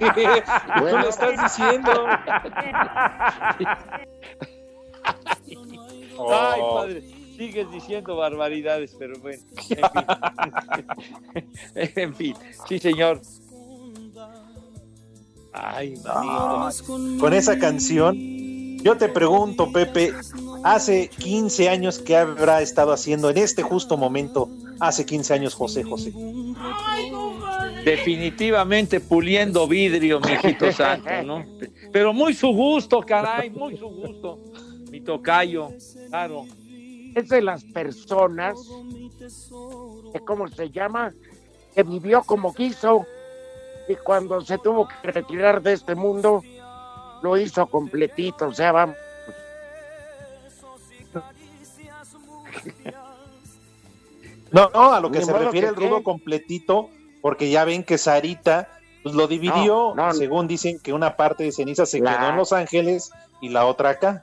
¿no?
Tú lo estás diciendo.
Ay,
Oh.
padre. Sigues diciendo barbaridades, pero bueno. En fin. en fin. Sí, señor. Ay, manito.
Con esa canción, yo te pregunto, Pepe, hace 15 años que habrá estado haciendo en este justo momento, hace 15 años José José.
Definitivamente puliendo vidrio, mijito santo, ¿no? Pero muy su gusto, caray, muy su gusto. Mi tocayo, claro.
Es de las personas que, ¿cómo se llama? Que vivió como quiso y cuando se tuvo que retirar de este mundo, lo hizo completito. O sea, vamos.
No, no, a lo que
Ni
se refiere
que
el rudo completito, porque ya ven que Sarita pues, lo dividió,
No, no.
según dicen que una parte de ceniza se
La-
quedó en Los Ángeles y la otra acá.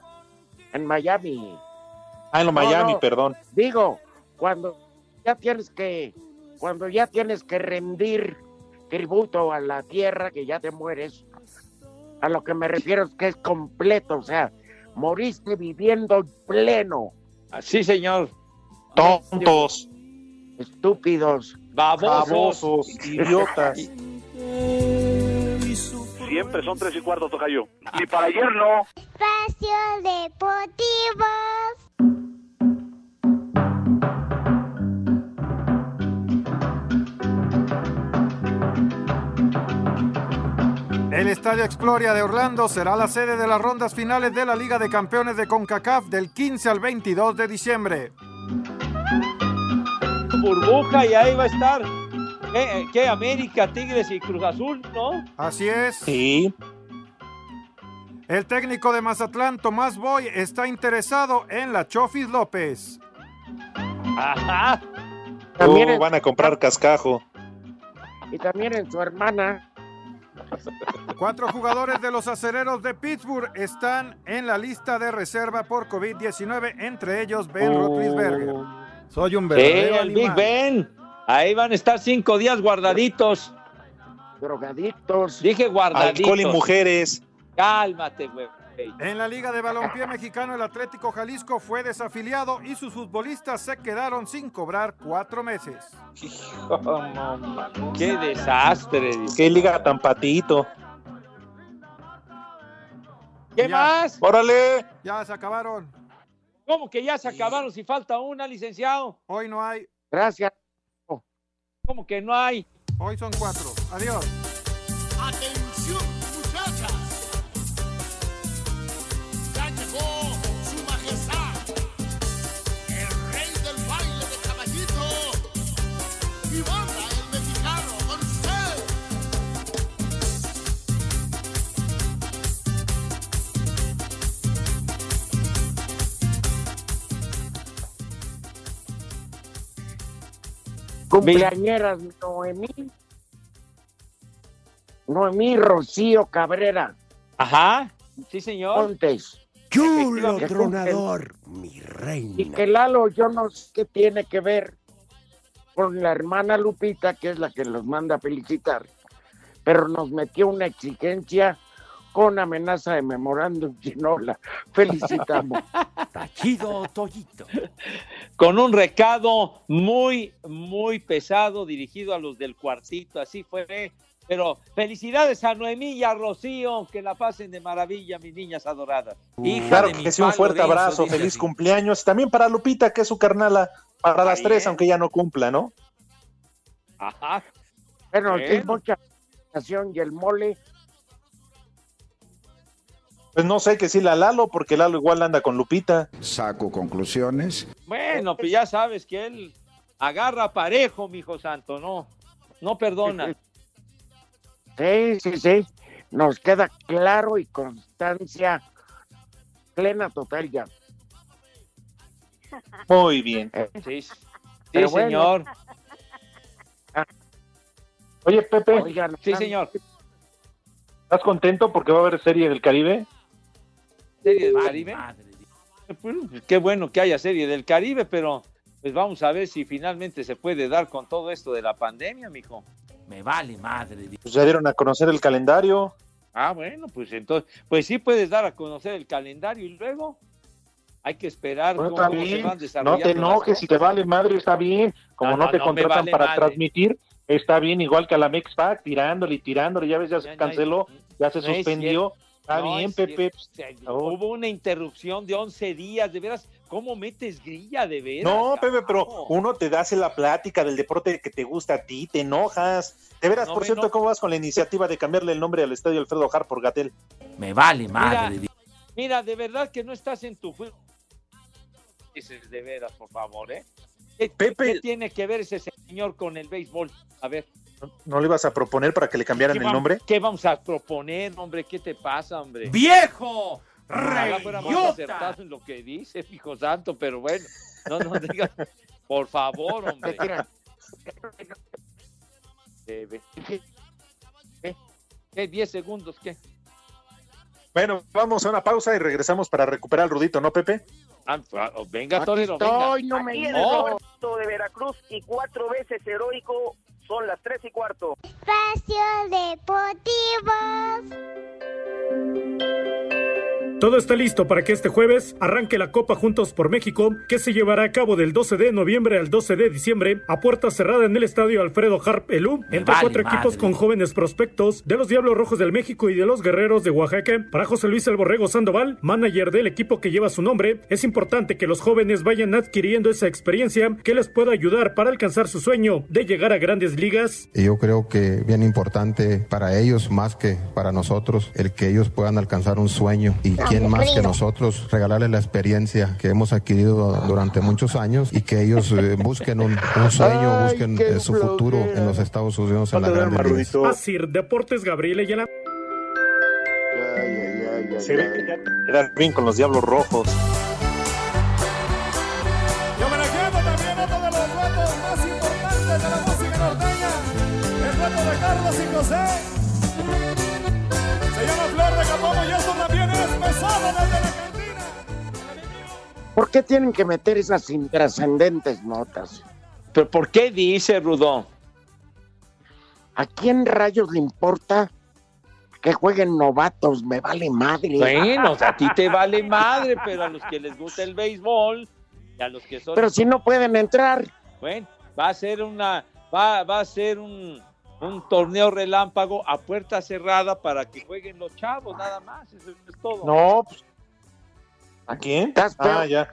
En Miami.
Ah, en lo
No,
Miami,
no.
perdón.
Digo, cuando ya tienes que, cuando ya tienes que rendir tributo a la tierra, que ya te mueres, a lo que me refiero es que es completo, o sea, moriste viviendo pleno.
Así, señor.
Tontos,
Estúpidos.
Babosos.
babosos, idiotas.
Siempre son tres y cuarto, tocayo. Ni para ayer no.
Espacio Deportivo.
El Estadio Exploria de Orlando será la sede de las rondas finales de la Liga de Campeones de CONCACAF del 15 al 22 de diciembre.
Burbuja y ahí va a estar. ¿Qué, qué? América, Tigres y Cruz Azul, ¿no?
Así es.
Sí.
El técnico de Mazatlán, Tomás Boy, está interesado en la Chofis López.
Ajá.
También en-
van a comprar cascajo.
Y también en su hermana.
Cuatro jugadores de los acereros de Pittsburgh están en la lista de reserva por COVID-19, entre ellos Ben
Oh.
Roethlisberger. Soy un
Sí,
verdadero
el Big. Ben. Ahí van a estar cinco días guardaditos.
Drogadictos.
Dije guardaditos.
Alcohol y mujeres.
Cálmate, güey.
En la Liga de Balompié Mexicano, el Atlético Jalisco fue desafiliado y sus futbolistas se quedaron sin cobrar cuatro meses.
Qué desastre.
Qué liga tan patito.
¿Qué
Ya.
más?
Órale.
Ya se acabaron.
¿Cómo que ya se acabaron si falta una, licenciado?
Hoy no hay.
Gracias.
¿Cómo que no hay?
Hoy son cuatro. Adiós.
Cumpleañeras Noemí. Noemí Rocío Cabrera.
Ajá. Sí, señor.
Montes.
Chulo tronador, mi
Y
reina.
que Lalo, yo no sé qué tiene que ver con la hermana Lupita, que es la que los manda a felicitar, pero nos metió una exigencia con amenaza de memorándum si no la felicitamos.
Tachido Toyito.
Con un recado muy, muy pesado dirigido a los del cuartito. Así fue. Pero felicidades a Noemí y a Rocío. Que la pasen de maravilla, mis niñas adoradas. Hija
Claro que sí, un fuerte abrazo, feliz
así.
cumpleaños. También para Lupita, que es su carnala, para las tres,
es.
aunque ya no cumpla, ¿no?
Ajá.
Bueno,
Bueno.
mucha felicitación y el mole.
Pues no sé que sí la Lalo, porque Lalo igual anda con Lupita.
Saco conclusiones.
Bueno, pues ya sabes que él agarra parejo, mi hijo santo, no, no perdona.
Sí, sí, sí. Nos queda claro y constancia plena total ya.
Muy bien.
Sí, sí
bueno.
señor.
Oye, Pepe,
Oigan,
Sí, señor.
¿estás contento porque va a haber serie del Caribe?
¿Serie del Caribe? Pues, qué bueno que haya serie del Caribe, pero pues vamos a ver si finalmente se puede dar con todo esto de la pandemia, mijo.
Me vale madre.
Pues ya dieron a conocer el calendario.
Ah, bueno, pues entonces, pues sí puedes dar a conocer el calendario y luego hay que esperar
Bueno,
cómo, se van
No te enojes, si te vale madre, está bien. Como
No,
no,
no,
te
no
contratan
vale
para
madre.
transmitir, está bien, igual que a la Mexpac, tirándole y tirándole. Ya ves, ya se canceló, ya se suspendió. Está
No,
bien,
es
Pepe.
cierto. O sea, Hubo una interrupción de 11 días, de veras, ¿cómo metes grilla de veras?
No? Pepe, pero uno te hace la plática del deporte que te gusta a ti, te enojas. De veras,
No,
por cierto. ¿cómo vas con la iniciativa de cambiarle el nombre al estadio Alfredo Har por Gatel?
Me vale
Mira,
madre.
mira, de verdad que no estás en tu juego. Dices, de veras, por favor, ¿eh? ¿Qué,
Pepe.
qué tiene que ver ese señor con el béisbol? A ver.
¿No le ibas a proponer para que le cambiaran
¿qué
el nombre?
¿Qué vamos a proponer, hombre? ¿Qué te pasa, hombre?
¡Viejo!
Ojalá acertado en lo que dice, hijo santo, pero bueno, no nos digas, por favor, hombre. ¿Qué? ¿10 segundos? ¿Qué?
Bueno, vamos a una pausa y regresamos para recuperar al Rudito, ¿no, Pepe?
Ah, ah, venga,
Aquí
Torero,
estoy,
venga.
no me
Aquí
No.
de Veracruz y cuatro veces heroico son las tres y cuarto.
Espacio Deportivo.
Todo está listo para que este jueves arranque la Copa Juntos por México, que se llevará a cabo del 12 de noviembre al 12 de diciembre a puerta cerrada en el estadio Alfredo Harp Elú, entre
vale
cuatro equipos con jóvenes prospectos de los Diablos Rojos del México y de los Guerreros de Oaxaca. Para José Luis El Borrego Sandoval, manager del equipo que lleva su nombre, es importante que los jóvenes vayan adquiriendo esa experiencia que les pueda ayudar para alcanzar su sueño de llegar a grandes ligas.
Y yo creo que bien importante para ellos más que para nosotros el que ellos puedan alcanzar un sueño y quién más que nosotros regalarles la experiencia que hemos adquirido durante muchos años y que ellos eh, busquen un, un sueño,
Ay,
busquen eh, su futuro en los Estados Unidos en la grandes ligas.
Así, Deportes Gabriel Ayala.
Se ve que ya quedar bien con los Diablos Rojos.
¿Por qué tienen que meter esas intrascendentes notas?
¿Pero por qué dice, Rudo?
¿A quién rayos le importa que jueguen novatos? Me vale madre.
Bueno, o sea, a ti te vale madre, pero a los que les gusta el béisbol y a los que son...
Pero si no pueden entrar.
Bueno, va a ser una... Va, va a ser un, un torneo relámpago a puerta cerrada para que jueguen los chavos, nada más, eso es todo.
No, pues, ¿a quién?
Estás peor,
Ah, ya.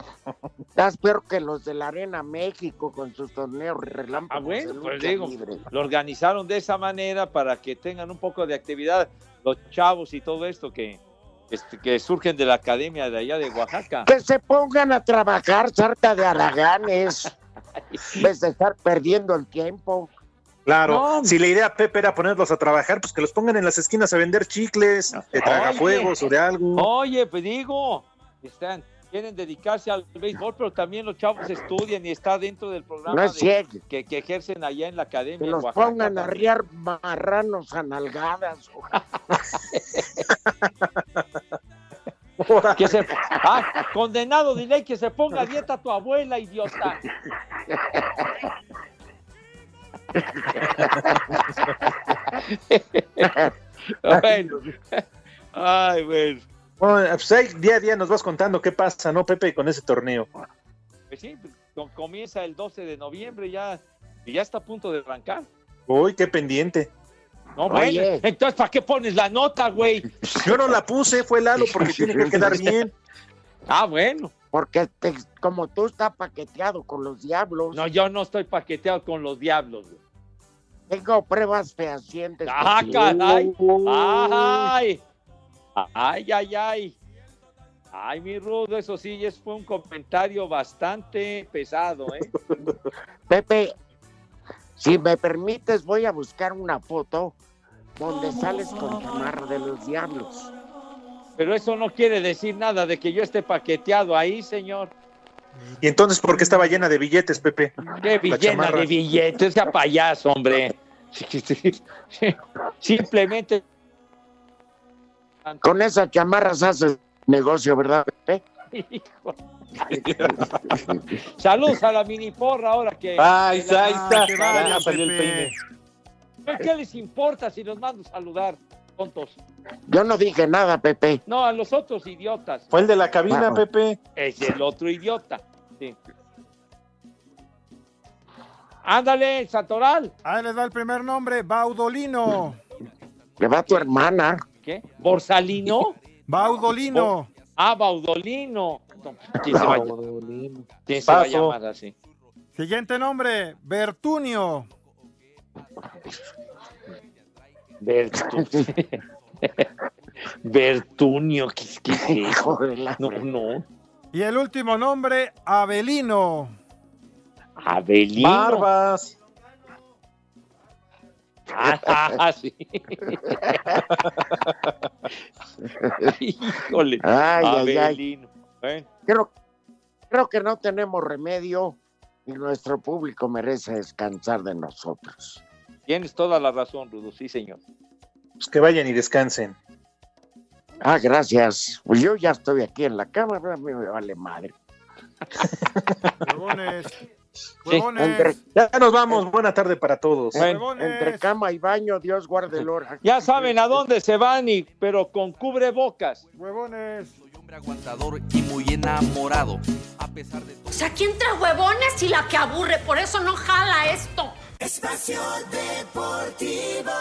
estás peor que los de la Arena México con sus torneos relámpagos.
Ah, bueno, pues
lucha
digo,
libre.
lo organizaron de esa manera para que tengan un poco de actividad los chavos y todo esto que, este, que surgen de la academia de allá de Oaxaca.
Que se pongan a trabajar, sarta de araganes. en vez de estar perdiendo el tiempo.
Claro, si la idea, Pepe, era ponerlos a trabajar, pues que los pongan en las esquinas a vender chicles, de tragafuegos o de algo.
Oye, pues digo, están, quieren dedicarse al béisbol, pero también los chavos estudian y está dentro del programa
No
de- que, que ejercen allá en la academia.
Que los
Oaxaca
pongan a riar marranos a nalgadas.
Que se, ah, condenado, dile que se ponga a dieta tu abuela, idiota. bueno. Ay, bueno.
Bueno, pues ahí día a día nos vas contando qué pasa, ¿no, Pepe, con ese torneo?
Pues sí, com- comienza el 12 de noviembre, ya, y ya está a punto de arrancar.
Uy, qué pendiente.
No,
Oye.
entonces, ¿para qué pones la nota, güey?
Yo no la puse, fue Lalo, porque tiene que quedar bien.
Ah, bueno.
Porque te- como tú estás paqueteado con los diablos.
No, yo no estoy paqueteado con los diablos, güey.
Tengo pruebas fehacientes.
¡Ah, caray!
Uy.
¡Ay! ¡Ay, ay, ay! Ay, mi rudo, eso sí, es, fue un comentario bastante pesado, ¿eh?
Pepe, si me permites, voy a buscar una foto donde sales con chamarra de los diablos.
Pero eso no quiere decir nada de que yo esté paqueteado ahí, señor.
Y entonces, ¿por qué estaba llena de billetes, Pepe?
¡Qué llena de billetes! ¡Sea payaso, hombre! Simplemente
Con esas chamarras haces negocio, ¿verdad, Pepe?
Hijo. Saludos a la mini porra ahora que.
Ay,
que la-
ahí está.
que vaya, Pepe.
¿Qué les importa si los mando a saludar, tontos?
Yo no dije nada, Pepe.
No, a los otros idiotas.
Fue el de la cabina,
Bueno.
Pepe.
Es el otro idiota. Sí. Ándale, Santoral.
Ahí les va el primer nombre, Baudolino.
Le va a tu hermana.
¿Qué? ¿Borsalino?
Baudolino.
Ah, Baudolino. No, ¿Quién se va, quién se va a llamar así?
Siguiente nombre, Bertunio.
Bertu- Bertunio, ¿qué, qué es eso?
Hijo de la
No, no.
Y el último nombre, Abelino.
Abelino.
Barbas.
Ah, ah, sí. Híjole.
Ay, ay, ay.
Bueno,
Creo, creo que no tenemos remedio y nuestro público merece descansar de nosotros.
tienes toda la razón, Rudo, sí, señor.
Pues que vayan y descansen.
Ah, gracias. Pues yo ya estoy aquí en la cámara, a mí me vale madre.
Sí,
entre-.
Ya nos vamos. Buena tarde para todos.
Bueno,
entre cama y baño, Dios guarde el hora.
Ya saben a dónde se van, y, pero con cubrebocas.
Huevones.
Soy hombre aguantador y muy enamorado. A pesar de todo.
O sea, aquí entre huevones y la que aburre, por eso no jala esto.
Espacio Deportivo.